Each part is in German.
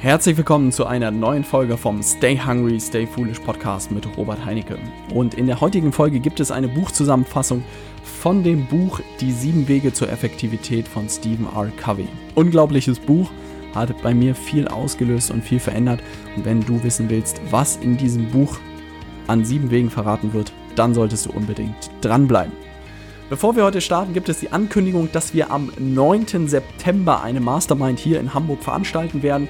Herzlich willkommen zu einer neuen Folge vom Stay Hungry, Stay Foolish Podcast mit Robert Heinecke. Und in der heutigen Folge gibt es eine Buchzusammenfassung von dem Buch Die sieben Wege zur Effektivität von Stephen R. Covey. Unglaubliches Buch, hat bei mir viel ausgelöst und viel verändert. Und wenn du wissen willst, was in diesem Buch an sieben Wegen verraten wird, dann solltest du unbedingt dranbleiben. Bevor wir heute starten, gibt es die Ankündigung, dass wir am 9. September eine Mastermind hier in Hamburg veranstalten werden.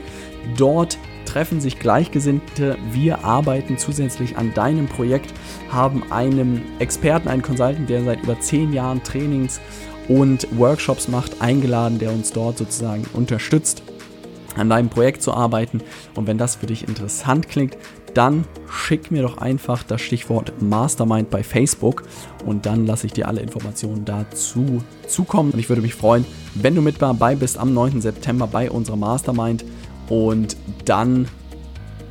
Dort treffen sich Gleichgesinnte. Wir arbeiten zusätzlich an deinem Projekt, haben einen Experten, einen Consultant, der seit über zehn Jahren Trainings und Workshops macht, eingeladen, der uns dort sozusagen unterstützt, an deinem Projekt zu arbeiten. Und wenn das für dich interessant klingt, dann schick mir doch einfach das Stichwort Mastermind bei Facebook und dann lasse ich dir alle Informationen dazu zukommen. Und ich würde mich freuen, wenn du mit dabei bist am 9. September bei unserer Mastermind und dann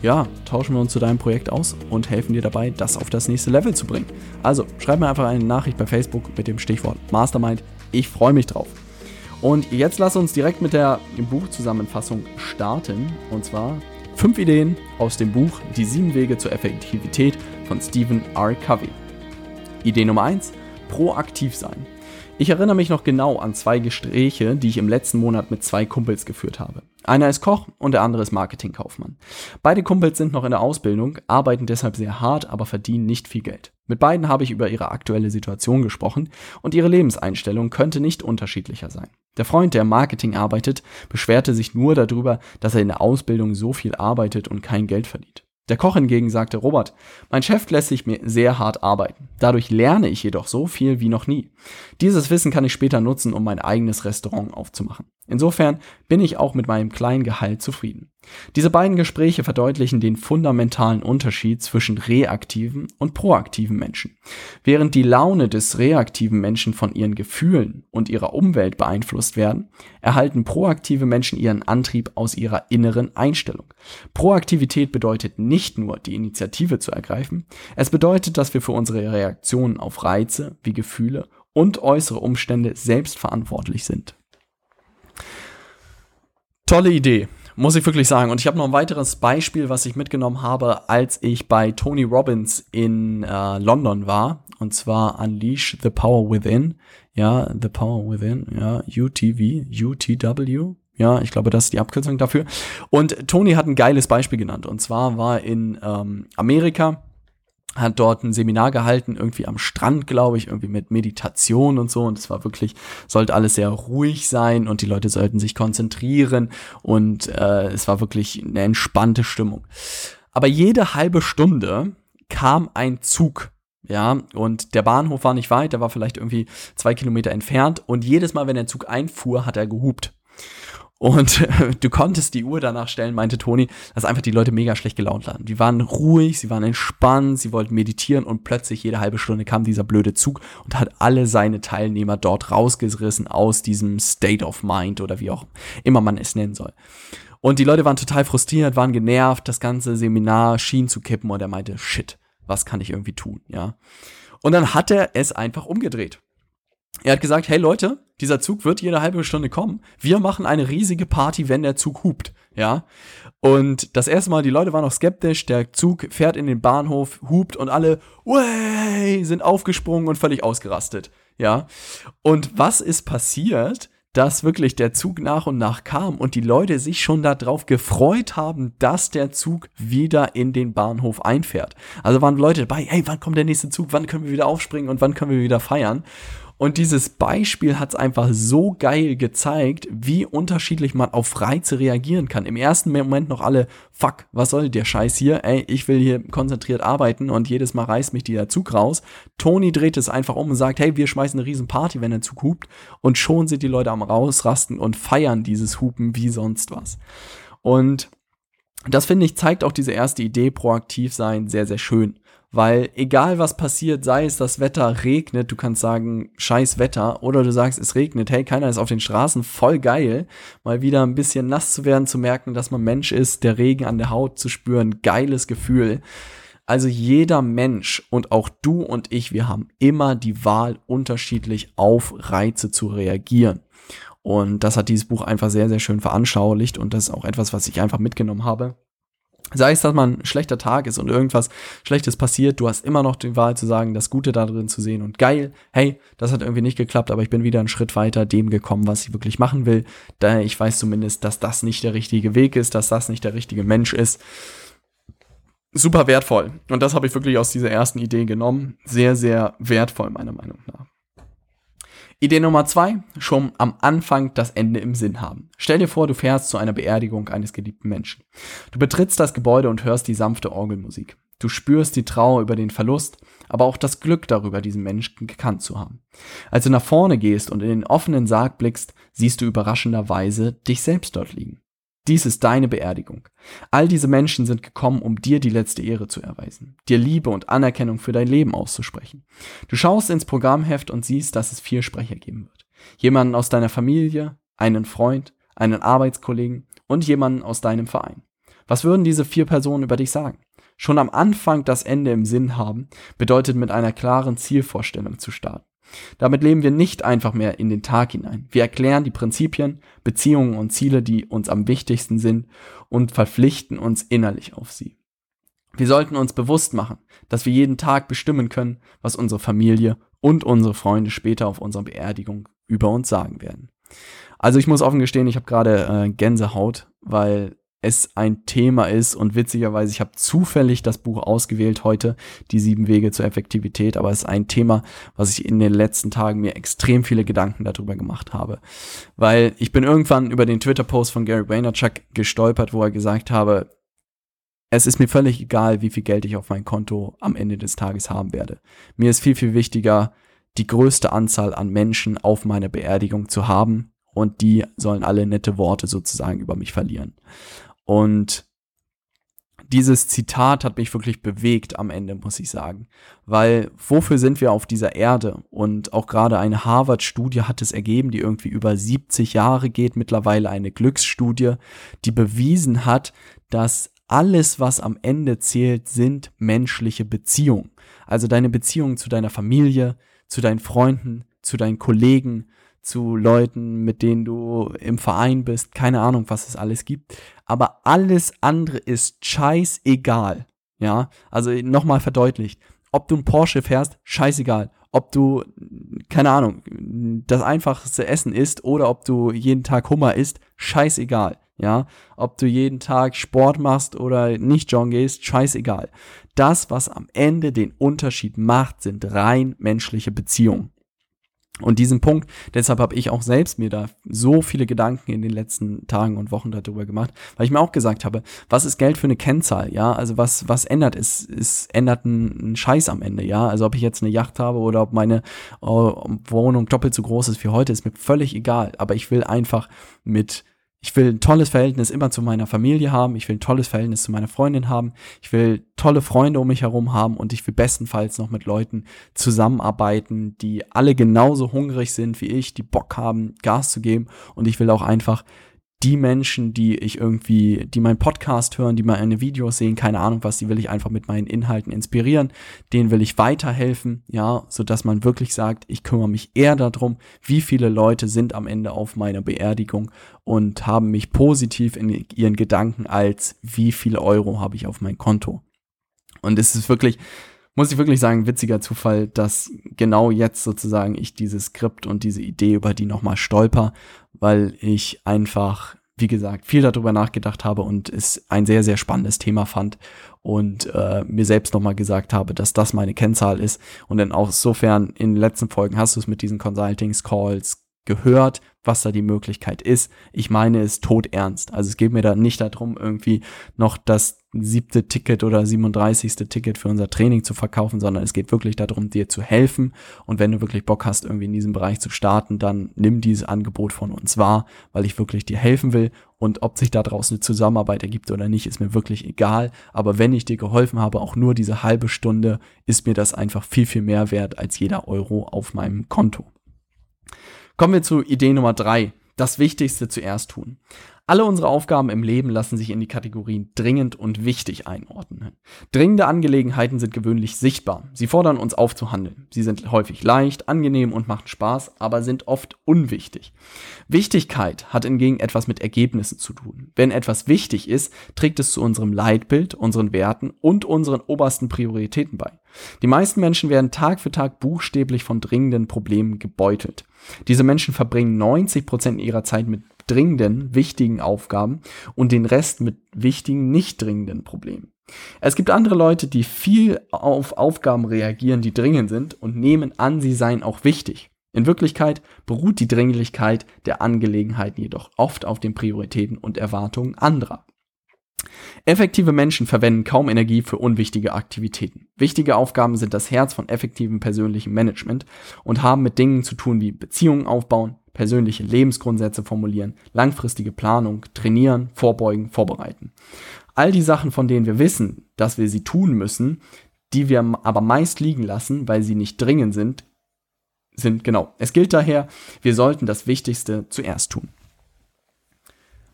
ja, tauschen wir uns zu deinem Projekt aus und helfen dir dabei, das auf das nächste Level zu bringen. Also schreib mir einfach eine Nachricht bei Facebook mit dem Stichwort Mastermind. Ich freue mich drauf. Und jetzt lass uns direkt mit der Buchzusammenfassung starten. Und zwar fünf Ideen aus dem Buch Die sieben Wege zur Effektivität von Stephen R. Covey. Idee Nummer eins: Proaktiv sein. Ich erinnere mich noch genau an zwei Gespräche, die ich im letzten Monat mit zwei Kumpels geführt habe. Einer ist Koch und der andere ist Marketingkaufmann. Beide Kumpels sind noch in der Ausbildung, arbeiten deshalb sehr hart, aber verdienen nicht viel Geld. Mit beiden habe ich über ihre aktuelle Situation gesprochen und ihre Lebenseinstellung könnte nicht unterschiedlicher sein. Der Freund, der im Marketing arbeitet, beschwerte sich nur darüber, dass er in der Ausbildung so viel arbeitet und kein Geld verdient. Der Koch hingegen sagte, Robert, mein Chef lässt sich mir sehr hart arbeiten. Dadurch lerne ich jedoch so viel wie noch nie. Dieses Wissen kann ich später nutzen, um mein eigenes Restaurant aufzumachen. Insofern bin ich auch mit meinem kleinen Gehalt zufrieden. Diese beiden Gespräche verdeutlichen den fundamentalen Unterschied zwischen reaktiven und proaktiven Menschen. Während die Laune des reaktiven Menschen von ihren Gefühlen und ihrer Umwelt beeinflusst werden, erhalten proaktive Menschen ihren Antrieb aus ihrer inneren Einstellung. Proaktivität bedeutet nicht nur, die Initiative zu ergreifen, es bedeutet, dass wir für unsere Reaktionen auf Reize wie Gefühle und äußere Umstände selbst verantwortlich sind. Tolle Idee muss ich wirklich sagen. Und ich habe noch ein weiteres Beispiel, was ich mitgenommen habe, als ich bei Tony Robbins in äh, London war. Und zwar Unleash the Power Within. Ja, The Power Within. Ja, UTV, UTW. Ja, ich glaube, das ist die Abkürzung dafür. Und Tony hat ein geiles Beispiel genannt. Und zwar war in ähm, Amerika hat dort ein Seminar gehalten, irgendwie am Strand, glaube ich, irgendwie mit Meditation und so. Und es war wirklich, sollte alles sehr ruhig sein und die Leute sollten sich konzentrieren und äh, es war wirklich eine entspannte Stimmung. Aber jede halbe Stunde kam ein Zug ja, und der Bahnhof war nicht weit, der war vielleicht irgendwie zwei Kilometer entfernt. Und jedes Mal, wenn der Zug einfuhr, hat er gehupt. Und du konntest die Uhr danach stellen, meinte Toni, dass einfach die Leute mega schlecht gelaunt waren. Die waren ruhig, sie waren entspannt, sie wollten meditieren und plötzlich jede halbe Stunde kam dieser blöde Zug und hat alle seine Teilnehmer dort rausgerissen aus diesem State of Mind oder wie auch immer man es nennen soll. Und die Leute waren total frustriert, waren genervt, das ganze Seminar schien zu kippen und er meinte, shit, was kann ich irgendwie tun, ja. Und dann hat er es einfach umgedreht. Er hat gesagt, hey Leute, dieser Zug wird jede halbe Stunde kommen. Wir machen eine riesige Party, wenn der Zug hupt, ja. Und das erste Mal, die Leute waren noch skeptisch, der Zug fährt in den Bahnhof, hupt und alle, way, sind aufgesprungen und völlig ausgerastet, ja. Und was ist passiert? dass wirklich der Zug nach und nach kam und die Leute sich schon darauf gefreut haben, dass der Zug wieder in den Bahnhof einfährt. Also waren Leute dabei, hey, wann kommt der nächste Zug, wann können wir wieder aufspringen und wann können wir wieder feiern? Und dieses Beispiel hat es einfach so geil gezeigt, wie unterschiedlich man auf Reize reagieren kann. Im ersten Moment noch alle, fuck, was soll der Scheiß hier? Ey, ich will hier konzentriert arbeiten und jedes Mal reißt mich dieser Zug raus. Tony dreht es einfach um und sagt, hey, wir schmeißen eine riesen Party, wenn der Zug hupt. Und schon sind die Leute am rausrasten und feiern dieses Hupen wie sonst was. Und das finde ich zeigt auch diese erste Idee, proaktiv sein, sehr, sehr schön. Weil egal was passiert, sei es das Wetter regnet, du kannst sagen, scheiß Wetter, oder du sagst, es regnet, hey, keiner ist auf den Straßen, voll geil, mal wieder ein bisschen nass zu werden, zu merken, dass man Mensch ist, der Regen an der Haut zu spüren, geiles Gefühl. Also jeder Mensch und auch du und ich, wir haben immer die Wahl, unterschiedlich auf Reize zu reagieren. Und das hat dieses Buch einfach sehr, sehr schön veranschaulicht und das ist auch etwas, was ich einfach mitgenommen habe. Sei es, dass man ein schlechter Tag ist und irgendwas Schlechtes passiert, du hast immer noch die Wahl zu sagen, das Gute da drin zu sehen und geil, hey, das hat irgendwie nicht geklappt, aber ich bin wieder einen Schritt weiter dem gekommen, was ich wirklich machen will. Daher ich weiß zumindest, dass das nicht der richtige Weg ist, dass das nicht der richtige Mensch ist. Super wertvoll. Und das habe ich wirklich aus dieser ersten Idee genommen. Sehr, sehr wertvoll, meiner Meinung nach. Idee Nummer zwei, schon am Anfang das Ende im Sinn haben. Stell dir vor, du fährst zu einer Beerdigung eines geliebten Menschen. Du betrittst das Gebäude und hörst die sanfte Orgelmusik. Du spürst die Trauer über den Verlust, aber auch das Glück darüber, diesen Menschen gekannt zu haben. Als du nach vorne gehst und in den offenen Sarg blickst, siehst du überraschenderweise dich selbst dort liegen. Dies ist deine Beerdigung. All diese Menschen sind gekommen, um dir die letzte Ehre zu erweisen, dir Liebe und Anerkennung für dein Leben auszusprechen. Du schaust ins Programmheft und siehst, dass es vier Sprecher geben wird. Jemanden aus deiner Familie, einen Freund, einen Arbeitskollegen und jemanden aus deinem Verein. Was würden diese vier Personen über dich sagen? Schon am Anfang das Ende im Sinn haben, bedeutet mit einer klaren Zielvorstellung zu starten. Damit leben wir nicht einfach mehr in den Tag hinein. Wir erklären die Prinzipien, Beziehungen und Ziele, die uns am wichtigsten sind und verpflichten uns innerlich auf sie. Wir sollten uns bewusst machen, dass wir jeden Tag bestimmen können, was unsere Familie und unsere Freunde später auf unserer Beerdigung über uns sagen werden. Also ich muss offen gestehen, ich habe gerade äh, Gänsehaut, weil es ein Thema ist und witzigerweise, ich habe zufällig das Buch ausgewählt heute, die sieben Wege zur Effektivität, aber es ist ein Thema, was ich in den letzten Tagen mir extrem viele Gedanken darüber gemacht habe. Weil ich bin irgendwann über den Twitter-Post von Gary Vaynerchuk gestolpert, wo er gesagt habe, es ist mir völlig egal, wie viel Geld ich auf mein Konto am Ende des Tages haben werde. Mir ist viel, viel wichtiger, die größte Anzahl an Menschen auf meiner Beerdigung zu haben und die sollen alle nette Worte sozusagen über mich verlieren. Und dieses Zitat hat mich wirklich bewegt am Ende, muss ich sagen. Weil wofür sind wir auf dieser Erde? Und auch gerade eine Harvard-Studie hat es ergeben, die irgendwie über 70 Jahre geht, mittlerweile eine Glücksstudie, die bewiesen hat, dass alles, was am Ende zählt, sind menschliche Beziehungen. Also deine Beziehungen zu deiner Familie, zu deinen Freunden, zu deinen Kollegen, zu Leuten, mit denen du im Verein bist, keine Ahnung, was es alles gibt. Aber alles andere ist scheißegal. Ja, also nochmal verdeutlicht. Ob du ein Porsche fährst, scheißegal. Ob du, keine Ahnung, das einfachste Essen isst oder ob du jeden Tag Hummer isst, scheißegal. Ja, ob du jeden Tag Sport machst oder nicht joggen gehst, scheißegal. Das, was am Ende den Unterschied macht, sind rein menschliche Beziehungen. Und diesen Punkt, deshalb habe ich auch selbst mir da so viele Gedanken in den letzten Tagen und Wochen darüber gemacht, weil ich mir auch gesagt habe, was ist Geld für eine Kennzahl, ja? Also was, was ändert es? Es ändert einen Scheiß am Ende, ja? Also ob ich jetzt eine Yacht habe oder ob meine uh, Wohnung doppelt so groß ist wie heute, ist mir völlig egal. Aber ich will einfach mit ich will ein tolles Verhältnis immer zu meiner Familie haben. Ich will ein tolles Verhältnis zu meiner Freundin haben. Ich will tolle Freunde um mich herum haben und ich will bestenfalls noch mit Leuten zusammenarbeiten, die alle genauso hungrig sind wie ich, die Bock haben, Gas zu geben. Und ich will auch einfach die Menschen, die ich irgendwie, die meinen Podcast hören, die meine Videos sehen, keine Ahnung was, die will ich einfach mit meinen Inhalten inspirieren, denen will ich weiterhelfen, ja, so dass man wirklich sagt, ich kümmere mich eher darum, wie viele Leute sind am Ende auf meiner Beerdigung und haben mich positiv in ihren Gedanken als wie viele Euro habe ich auf mein Konto. Und es ist wirklich, muss ich wirklich sagen, witziger Zufall, dass genau jetzt sozusagen ich dieses Skript und diese Idee über die nochmal stolper, weil ich einfach, wie gesagt, viel darüber nachgedacht habe und es ein sehr, sehr spannendes Thema fand und äh, mir selbst nochmal gesagt habe, dass das meine Kennzahl ist. Und dann auch insofern in den letzten Folgen hast du es mit diesen Consultings-Calls gehört, was da die Möglichkeit ist. Ich meine es tot ernst. Also es geht mir da nicht darum, irgendwie noch das siebte Ticket oder 37. Ticket für unser Training zu verkaufen, sondern es geht wirklich darum, dir zu helfen. Und wenn du wirklich Bock hast, irgendwie in diesem Bereich zu starten, dann nimm dieses Angebot von uns wahr, weil ich wirklich dir helfen will. Und ob sich da draußen eine Zusammenarbeit ergibt oder nicht, ist mir wirklich egal. Aber wenn ich dir geholfen habe, auch nur diese halbe Stunde, ist mir das einfach viel, viel mehr wert als jeder Euro auf meinem Konto. Kommen wir zu Idee Nummer drei. Das Wichtigste zuerst tun. Alle unsere Aufgaben im Leben lassen sich in die Kategorien dringend und wichtig einordnen. Dringende Angelegenheiten sind gewöhnlich sichtbar. Sie fordern uns auf zu handeln. Sie sind häufig leicht, angenehm und machen Spaß, aber sind oft unwichtig. Wichtigkeit hat hingegen etwas mit Ergebnissen zu tun. Wenn etwas wichtig ist, trägt es zu unserem Leitbild, unseren Werten und unseren obersten Prioritäten bei. Die meisten Menschen werden Tag für Tag buchstäblich von dringenden Problemen gebeutelt. Diese Menschen verbringen 90 Prozent ihrer Zeit mit dringenden, wichtigen Aufgaben und den Rest mit wichtigen, nicht dringenden Problemen. Es gibt andere Leute, die viel auf Aufgaben reagieren, die dringend sind und nehmen an, sie seien auch wichtig. In Wirklichkeit beruht die Dringlichkeit der Angelegenheiten jedoch oft auf den Prioritäten und Erwartungen anderer. Effektive Menschen verwenden kaum Energie für unwichtige Aktivitäten. Wichtige Aufgaben sind das Herz von effektivem persönlichem Management und haben mit Dingen zu tun wie Beziehungen aufbauen, persönliche Lebensgrundsätze formulieren, langfristige Planung, trainieren, vorbeugen, vorbereiten. All die Sachen, von denen wir wissen, dass wir sie tun müssen, die wir aber meist liegen lassen, weil sie nicht dringend sind, sind genau. Es gilt daher, wir sollten das Wichtigste zuerst tun.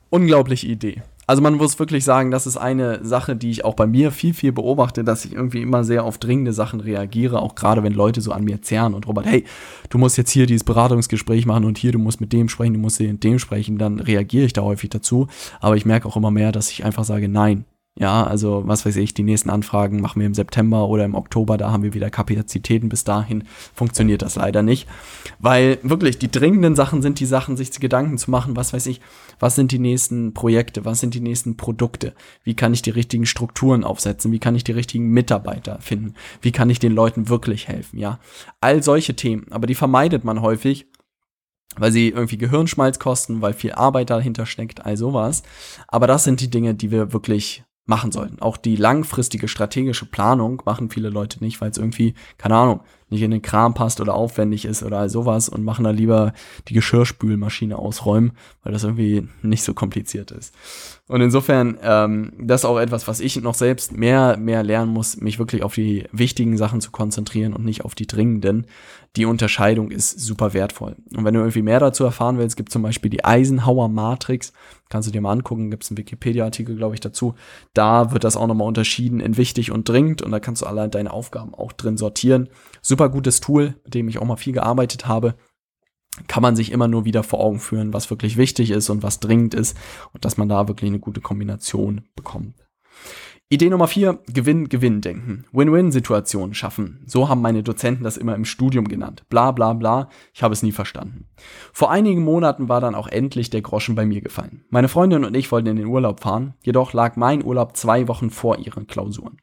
Unglaubliche Idee. Also man muss wirklich sagen, das ist eine Sache, die ich auch bei mir viel, viel beobachte, dass ich irgendwie immer sehr auf dringende Sachen reagiere, auch gerade wenn Leute so an mir zerren und Robert, hey, du musst jetzt hier dieses Beratungsgespräch machen und hier, du musst mit dem sprechen, du musst mit dem sprechen, dann reagiere ich da häufig dazu. Aber ich merke auch immer mehr, dass ich einfach sage, nein, ja, also was weiß ich, die nächsten Anfragen machen wir im September oder im Oktober, da haben wir wieder Kapazitäten. Bis dahin funktioniert das leider nicht. Weil wirklich die dringenden Sachen sind die Sachen, sich Gedanken zu machen, was weiß ich, was sind die nächsten Projekte, was sind die nächsten Produkte, wie kann ich die richtigen Strukturen aufsetzen, wie kann ich die richtigen Mitarbeiter finden, wie kann ich den Leuten wirklich helfen, ja. All solche Themen, aber die vermeidet man häufig, weil sie irgendwie Gehirnschmalz kosten, weil viel Arbeit dahinter steckt, all sowas. Aber das sind die Dinge, die wir wirklich machen sollten. Auch die langfristige strategische Planung machen viele Leute nicht, weil es irgendwie, keine Ahnung, nicht in den Kram passt oder aufwendig ist oder all sowas und machen da lieber die Geschirrspülmaschine ausräumen, weil das irgendwie nicht so kompliziert ist. Und insofern, ähm, das ist auch etwas, was ich noch selbst mehr, mehr lernen muss, mich wirklich auf die wichtigen Sachen zu konzentrieren und nicht auf die dringenden. Die Unterscheidung ist super wertvoll. Und wenn du irgendwie mehr dazu erfahren willst, gibt zum Beispiel die Eisenhower Matrix. Kannst du dir mal angucken, gibt es einen Wikipedia-Artikel, glaube ich, dazu. Da wird das auch nochmal unterschieden in wichtig und dringend und da kannst du allein deine Aufgaben auch drin sortieren. Super gutes Tool, mit dem ich auch mal viel gearbeitet habe kann man sich immer nur wieder vor Augen führen, was wirklich wichtig ist und was dringend ist und dass man da wirklich eine gute Kombination bekommt. Idee Nummer vier, Gewinn-Gewinn-Denken. Win-Win-Situationen schaffen. So haben meine Dozenten das immer im Studium genannt. Bla bla bla, ich habe es nie verstanden. Vor einigen Monaten war dann auch endlich der Groschen bei mir gefallen. Meine Freundin und ich wollten in den Urlaub fahren, jedoch lag mein Urlaub zwei Wochen vor ihren Klausuren.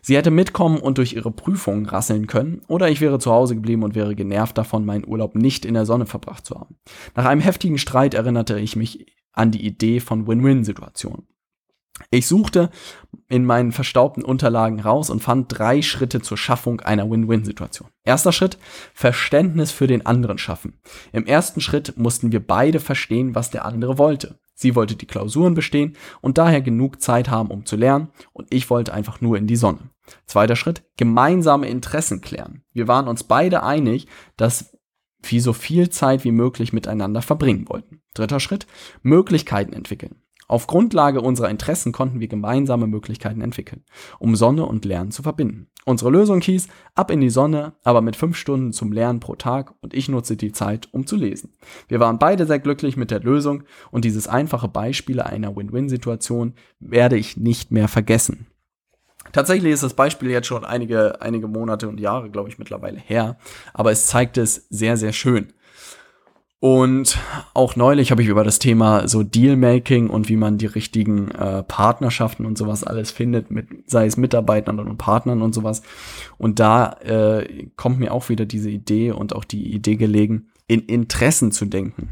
Sie hätte mitkommen und durch ihre Prüfungen rasseln können, oder ich wäre zu Hause geblieben und wäre genervt davon, meinen Urlaub nicht in der Sonne verbracht zu haben. Nach einem heftigen Streit erinnerte ich mich an die Idee von Win-Win-Situationen. Ich suchte in meinen verstaubten Unterlagen raus und fand drei Schritte zur Schaffung einer Win-Win-Situation. Erster Schritt, Verständnis für den anderen schaffen. Im ersten Schritt mussten wir beide verstehen, was der andere wollte. Sie wollte die Klausuren bestehen und daher genug Zeit haben, um zu lernen, und ich wollte einfach nur in die Sonne. Zweiter Schritt, gemeinsame Interessen klären. Wir waren uns beide einig, dass wir so viel Zeit wie möglich miteinander verbringen wollten. Dritter Schritt, Möglichkeiten entwickeln. Auf Grundlage unserer Interessen konnten wir gemeinsame Möglichkeiten entwickeln, um Sonne und Lernen zu verbinden. Unsere Lösung hieß, ab in die Sonne, aber mit fünf Stunden zum Lernen pro Tag und ich nutze die Zeit, um zu lesen. Wir waren beide sehr glücklich mit der Lösung und dieses einfache Beispiel einer Win-Win-Situation werde ich nicht mehr vergessen. Tatsächlich ist das Beispiel jetzt schon einige, einige Monate und Jahre, glaube ich, mittlerweile her, aber es zeigt es sehr, sehr schön. Und auch neulich habe ich über das Thema so Dealmaking und wie man die richtigen äh, Partnerschaften und sowas alles findet, mit, sei es Mitarbeitern und Partnern und sowas. Und da äh, kommt mir auch wieder diese Idee und auch die Idee gelegen, in Interessen zu denken.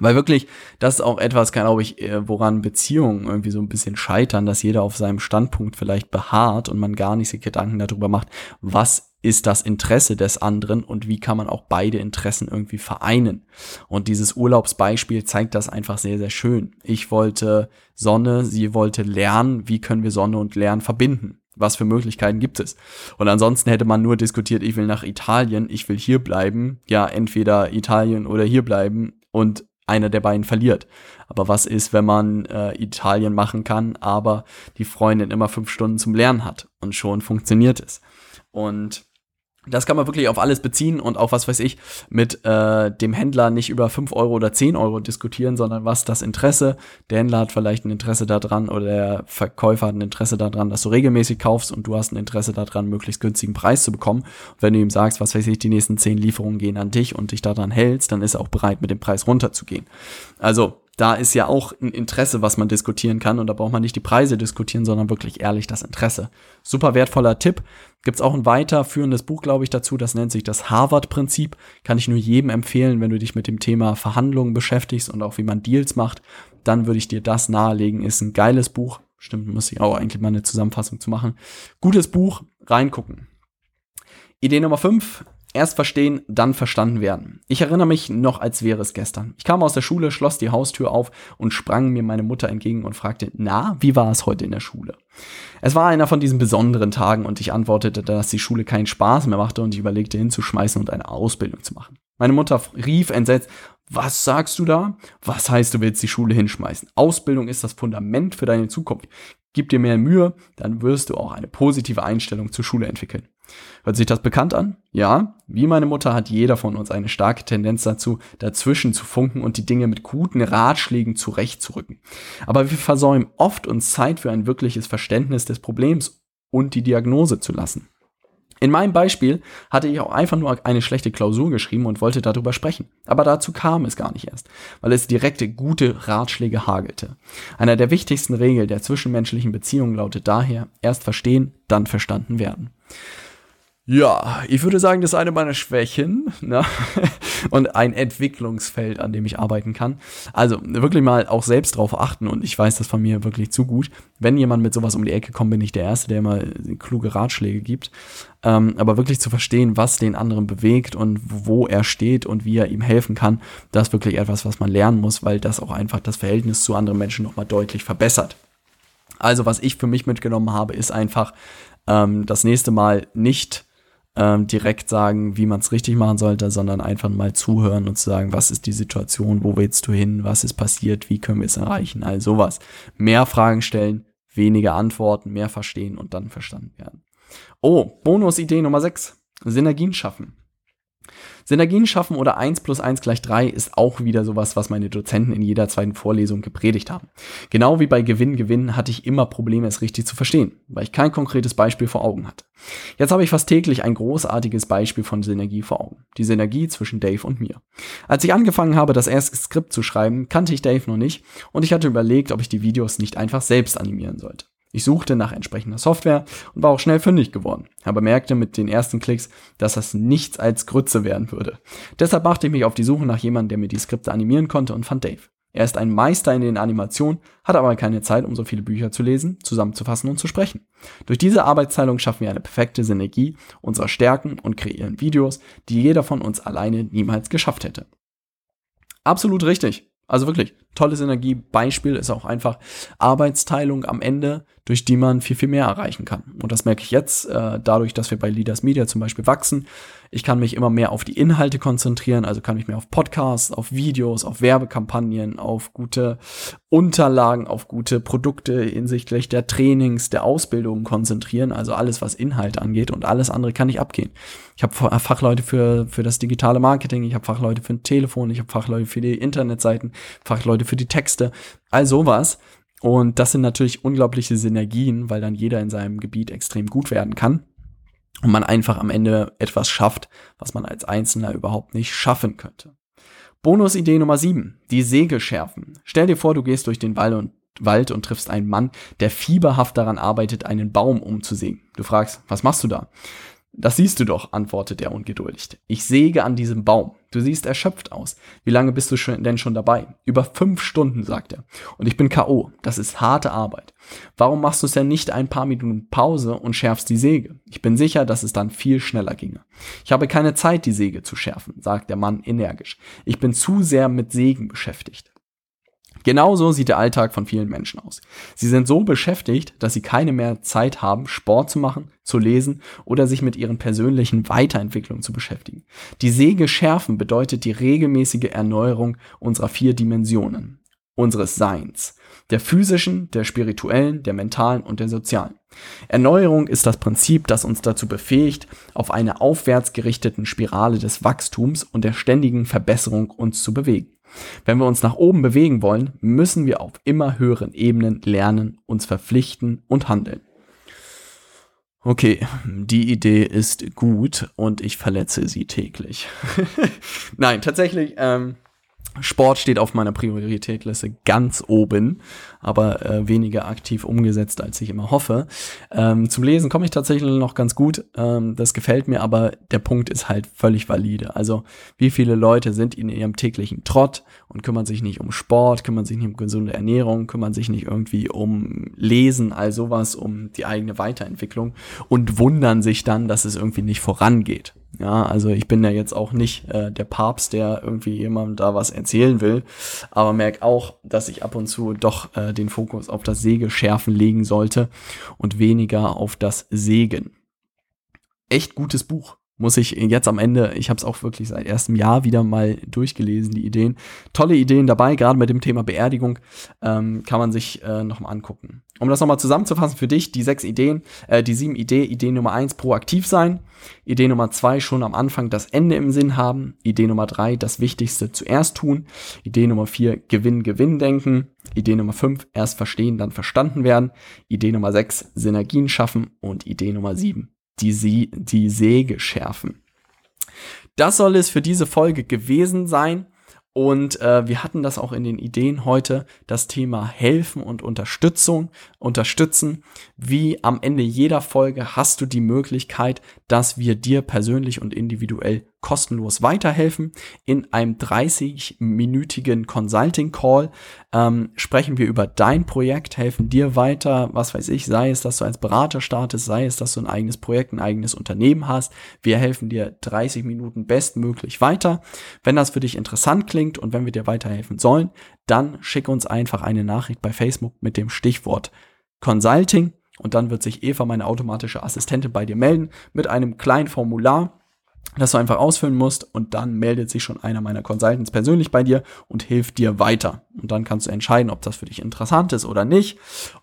Weil wirklich, das ist auch etwas, glaube ich, äh, woran Beziehungen irgendwie so ein bisschen scheitern, dass jeder auf seinem Standpunkt vielleicht beharrt und man gar nicht sich Gedanken darüber macht, was ist das Interesse des anderen und wie kann man auch beide Interessen irgendwie vereinen. Und dieses Urlaubsbeispiel zeigt das einfach sehr, sehr schön. Ich wollte Sonne, sie wollte lernen, wie können wir Sonne und Lernen verbinden? Was für Möglichkeiten gibt es? Und ansonsten hätte man nur diskutiert, ich will nach Italien, ich will hier bleiben. Ja, entweder Italien oder hier bleiben. Und einer der beiden verliert. Aber was ist, wenn man äh, Italien machen kann, aber die Freundin immer fünf Stunden zum Lernen hat und schon funktioniert es? Und das kann man wirklich auf alles beziehen und auch, was weiß ich, mit äh, dem Händler nicht über 5 Euro oder 10 Euro diskutieren, sondern was das Interesse, der Händler hat vielleicht ein Interesse daran oder der Verkäufer hat ein Interesse daran, dass du regelmäßig kaufst und du hast ein Interesse daran, möglichst günstigen Preis zu bekommen. Und wenn du ihm sagst, was weiß ich, die nächsten 10 Lieferungen gehen an dich und dich daran hältst, dann ist er auch bereit, mit dem Preis runterzugehen. Also da ist ja auch ein Interesse, was man diskutieren kann und da braucht man nicht die Preise diskutieren, sondern wirklich ehrlich das Interesse. Super wertvoller Tipp. Gibt's auch ein weiterführendes Buch, glaube ich, dazu, das nennt sich das Harvard-Prinzip. Kann ich nur jedem empfehlen, wenn du dich mit dem Thema Verhandlungen beschäftigst und auch wie man Deals macht, dann würde ich dir das nahelegen. Ist ein geiles Buch. Stimmt, muss ich auch eigentlich mal eine Zusammenfassung zu machen. Gutes Buch, reingucken. Idee Nummer 5, Erst verstehen, dann verstanden werden. Ich erinnere mich noch, als wäre es gestern. Ich kam aus der Schule, schloss die Haustür auf und sprang mir meine Mutter entgegen und fragte, na, wie war es heute in der Schule? Es war einer von diesen besonderen Tagen und ich antwortete, dass die Schule keinen Spaß mehr machte und ich überlegte hinzuschmeißen und eine Ausbildung zu machen. Meine Mutter rief entsetzt, was sagst du da? Was heißt, du willst die Schule hinschmeißen? Ausbildung ist das Fundament für deine Zukunft. Gib dir mehr Mühe, dann wirst du auch eine positive Einstellung zur Schule entwickeln. Hört sich das bekannt an? Ja, wie meine Mutter hat jeder von uns eine starke Tendenz dazu, dazwischen zu funken und die Dinge mit guten Ratschlägen zurechtzurücken. Aber wir versäumen oft uns Zeit für ein wirkliches Verständnis des Problems und die Diagnose zu lassen. In meinem Beispiel hatte ich auch einfach nur eine schlechte Klausur geschrieben und wollte darüber sprechen. Aber dazu kam es gar nicht erst, weil es direkte gute Ratschläge hagelte. Einer der wichtigsten Regeln der zwischenmenschlichen Beziehungen lautet daher, erst verstehen, dann verstanden werden. Ja, ich würde sagen, das ist eine meiner Schwächen ne? und ein Entwicklungsfeld, an dem ich arbeiten kann. Also wirklich mal auch selbst drauf achten und ich weiß das von mir wirklich zu gut. Wenn jemand mit sowas um die Ecke kommt, bin ich der Erste, der immer kluge Ratschläge gibt. Ähm, aber wirklich zu verstehen, was den anderen bewegt und wo er steht und wie er ihm helfen kann, das ist wirklich etwas, was man lernen muss, weil das auch einfach das Verhältnis zu anderen Menschen nochmal deutlich verbessert. Also was ich für mich mitgenommen habe, ist einfach ähm, das nächste Mal nicht ähm, direkt sagen, wie man es richtig machen sollte, sondern einfach mal zuhören und zu sagen, was ist die Situation, wo willst du hin, was ist passiert, wie können wir es erreichen, all sowas. Mehr Fragen stellen, weniger Antworten, mehr verstehen und dann verstanden werden. Oh, Bonusidee Nummer 6. Synergien schaffen. Synergien schaffen oder 1 plus 1 gleich 3 ist auch wieder sowas, was meine Dozenten in jeder zweiten Vorlesung gepredigt haben. Genau wie bei Gewinn, Gewinn hatte ich immer Probleme, es richtig zu verstehen, weil ich kein konkretes Beispiel vor Augen hatte. Jetzt habe ich fast täglich ein großartiges Beispiel von Synergie vor Augen. Die Synergie zwischen Dave und mir. Als ich angefangen habe, das erste Skript zu schreiben, kannte ich Dave noch nicht und ich hatte überlegt, ob ich die Videos nicht einfach selbst animieren sollte. Ich suchte nach entsprechender Software und war auch schnell fündig geworden, aber merkte mit den ersten Klicks, dass das nichts als Grütze werden würde. Deshalb machte ich mich auf die Suche nach jemandem, der mir die Skripte animieren konnte und fand Dave. Er ist ein Meister in den Animationen, hat aber keine Zeit, um so viele Bücher zu lesen, zusammenzufassen und zu sprechen. Durch diese Arbeitsteilung schaffen wir eine perfekte Synergie unserer Stärken und kreieren Videos, die jeder von uns alleine niemals geschafft hätte. Absolut richtig. Also wirklich, tolles Energiebeispiel ist auch einfach Arbeitsteilung am Ende, durch die man viel, viel mehr erreichen kann. Und das merke ich jetzt, äh, dadurch, dass wir bei Leaders Media zum Beispiel wachsen. Ich kann mich immer mehr auf die Inhalte konzentrieren, also kann ich mehr auf Podcasts, auf Videos, auf Werbekampagnen, auf gute Unterlagen, auf gute Produkte hinsichtlich der Trainings, der Ausbildung konzentrieren, also alles, was Inhalte angeht und alles andere kann ich abgehen. Ich habe Fachleute für, für das digitale Marketing, ich habe Fachleute für ein Telefon, ich habe Fachleute für die Internetseiten, Fachleute für die Texte, all sowas. Und das sind natürlich unglaubliche Synergien, weil dann jeder in seinem Gebiet extrem gut werden kann und man einfach am Ende etwas schafft, was man als Einzelner überhaupt nicht schaffen könnte. Bonusidee Nummer 7. Die Säge schärfen. Stell dir vor, du gehst durch den Wald und, Wald und triffst einen Mann, der fieberhaft daran arbeitet, einen Baum umzusägen. Du fragst, was machst du da? Das siehst du doch, antwortet er ungeduldig. Ich säge an diesem Baum. Du siehst erschöpft aus. Wie lange bist du schon, denn schon dabei? Über fünf Stunden, sagt er. Und ich bin K.O. Das ist harte Arbeit. Warum machst du es denn nicht ein paar Minuten Pause und schärfst die Säge? Ich bin sicher, dass es dann viel schneller ginge. Ich habe keine Zeit, die Säge zu schärfen, sagt der Mann energisch. Ich bin zu sehr mit Sägen beschäftigt. Genauso sieht der Alltag von vielen Menschen aus. Sie sind so beschäftigt, dass sie keine mehr Zeit haben, Sport zu machen, zu lesen oder sich mit ihren persönlichen Weiterentwicklungen zu beschäftigen. Die Säge schärfen bedeutet die regelmäßige Erneuerung unserer vier Dimensionen, unseres Seins, der physischen, der spirituellen, der mentalen und der sozialen. Erneuerung ist das Prinzip, das uns dazu befähigt, auf einer aufwärts gerichteten Spirale des Wachstums und der ständigen Verbesserung uns zu bewegen. Wenn wir uns nach oben bewegen wollen, müssen wir auf immer höheren Ebenen lernen, uns verpflichten und handeln. Okay, die Idee ist gut und ich verletze sie täglich. Nein, tatsächlich, ähm, Sport steht auf meiner Prioritätliste ganz oben, aber äh, weniger aktiv umgesetzt, als ich immer hoffe. Ähm, zum Lesen komme ich tatsächlich noch ganz gut. Ähm, das gefällt mir, aber der Punkt ist halt völlig valide. Also wie viele Leute sind in ihrem täglichen Trott und kümmern sich nicht um Sport, kümmern sich nicht um gesunde Ernährung, kümmern sich nicht irgendwie um Lesen, all sowas, um die eigene Weiterentwicklung und wundern sich dann, dass es irgendwie nicht vorangeht. Ja, also ich bin ja jetzt auch nicht äh, der Papst, der irgendwie jemandem da was erzählen will, aber merke auch, dass ich ab und zu doch äh, den Fokus auf das Sägeschärfen legen sollte und weniger auf das Sägen. Echt gutes Buch muss ich jetzt am Ende, ich habe es auch wirklich seit erstem Jahr wieder mal durchgelesen, die Ideen. Tolle Ideen dabei, gerade mit dem Thema Beerdigung, ähm, kann man sich äh, nochmal angucken. Um das nochmal zusammenzufassen für dich, die sechs Ideen, äh, die sieben Ideen. Idee Nummer eins, proaktiv sein. Idee Nummer zwei, schon am Anfang das Ende im Sinn haben. Idee Nummer drei, das Wichtigste zuerst tun. Idee Nummer vier, Gewinn, Gewinn denken. Idee Nummer fünf, erst verstehen, dann verstanden werden. Idee Nummer sechs, Synergien schaffen. Und Idee Nummer sieben, die, Sie die Säge schärfen. Das soll es für diese Folge gewesen sein. Und äh, wir hatten das auch in den Ideen heute, das Thema Helfen und Unterstützung, unterstützen. Wie am Ende jeder Folge hast du die Möglichkeit, dass wir dir persönlich und individuell kostenlos weiterhelfen. In einem 30-minütigen Consulting Call ähm, sprechen wir über dein Projekt, helfen dir weiter, was weiß ich, sei es, dass du als Berater startest, sei es, dass du ein eigenes Projekt, ein eigenes Unternehmen hast. Wir helfen dir 30 Minuten bestmöglich weiter. Wenn das für dich interessant klingt und wenn wir dir weiterhelfen sollen, dann schick uns einfach eine Nachricht bei Facebook mit dem Stichwort Consulting und dann wird sich Eva, meine automatische Assistentin, bei dir melden mit einem kleinen Formular das du einfach ausfüllen musst und dann meldet sich schon einer meiner Consultants persönlich bei dir und hilft dir weiter. Und dann kannst du entscheiden, ob das für dich interessant ist oder nicht.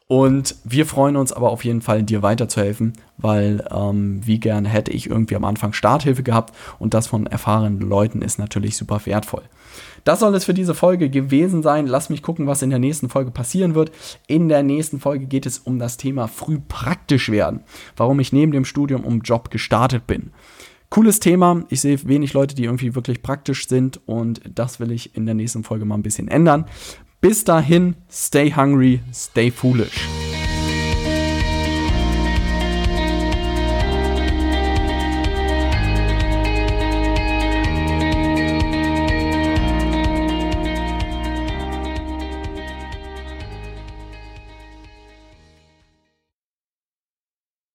Und wir freuen uns aber auf jeden Fall, dir weiterzuhelfen, weil ähm, wie gerne hätte ich irgendwie am Anfang Starthilfe gehabt und das von erfahrenen Leuten ist natürlich super wertvoll. Das soll es für diese Folge gewesen sein. Lass mich gucken, was in der nächsten Folge passieren wird. In der nächsten Folge geht es um das Thema früh praktisch werden. Warum ich neben dem Studium um Job gestartet bin. Cooles Thema. Ich sehe wenig Leute, die irgendwie wirklich praktisch sind und das will ich in der nächsten Folge mal ein bisschen ändern. Bis dahin, stay hungry, stay foolish.